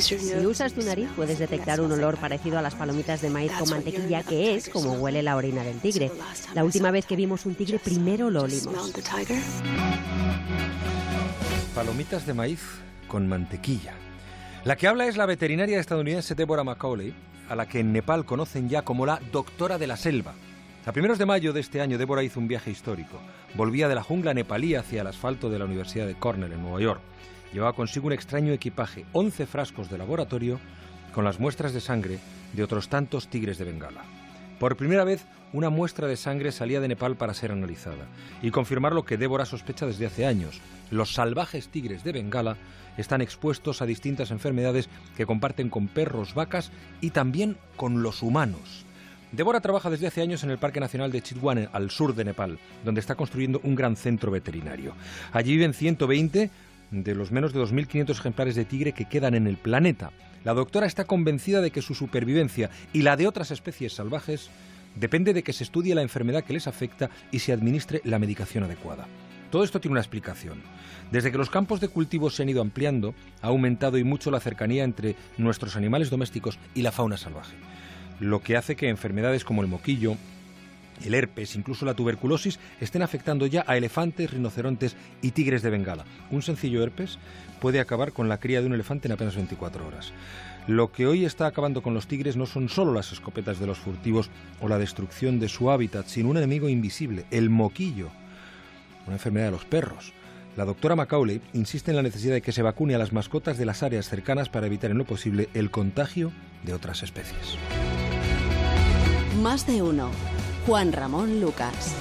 Si usas tu nariz puedes detectar un olor parecido a las palomitas de maíz con mantequilla, que es como huele la orina del tigre. La última vez que vimos un tigre primero lo olimos. Palomitas de maíz con mantequilla. La que habla es la veterinaria estadounidense Deborah Macaulay, a la que en Nepal conocen ya como la doctora de la selva. A primeros de mayo de este año, Deborah hizo un viaje histórico. Volvía de la jungla nepalí hacia el asfalto de la Universidad de Cornell, en Nueva York. Llevaba consigo un extraño equipaje, 11 frascos de laboratorio con las muestras de sangre de otros tantos tigres de Bengala. Por primera vez, una muestra de sangre salía de Nepal para ser analizada y confirmar lo que Débora sospecha desde hace años. Los salvajes tigres de Bengala están expuestos a distintas enfermedades que comparten con perros, vacas y también con los humanos. Débora trabaja desde hace años en el Parque Nacional de Chitwan, al sur de Nepal, donde está construyendo un gran centro veterinario. Allí viven 120 de los menos de 2.500 ejemplares de tigre que quedan en el planeta. La doctora está convencida de que su supervivencia y la de otras especies salvajes depende de que se estudie la enfermedad que les afecta y se administre la medicación adecuada. Todo esto tiene una explicación. Desde que los campos de cultivo se han ido ampliando, ha aumentado y mucho la cercanía entre nuestros animales domésticos y la fauna salvaje, lo que hace que enfermedades como el moquillo, el herpes, incluso la tuberculosis, estén afectando ya a elefantes, rinocerontes y tigres de Bengala. Un sencillo herpes puede acabar con la cría de un elefante en apenas 24 horas. Lo que hoy está acabando con los tigres no son solo las escopetas de los furtivos o la destrucción de su hábitat, sino un enemigo invisible, el moquillo, una enfermedad de los perros. La doctora Macaulay insiste en la necesidad de que se vacune a las mascotas de las áreas cercanas para evitar en lo posible el contagio de otras especies. Más de uno. Juan Ramón Lucas.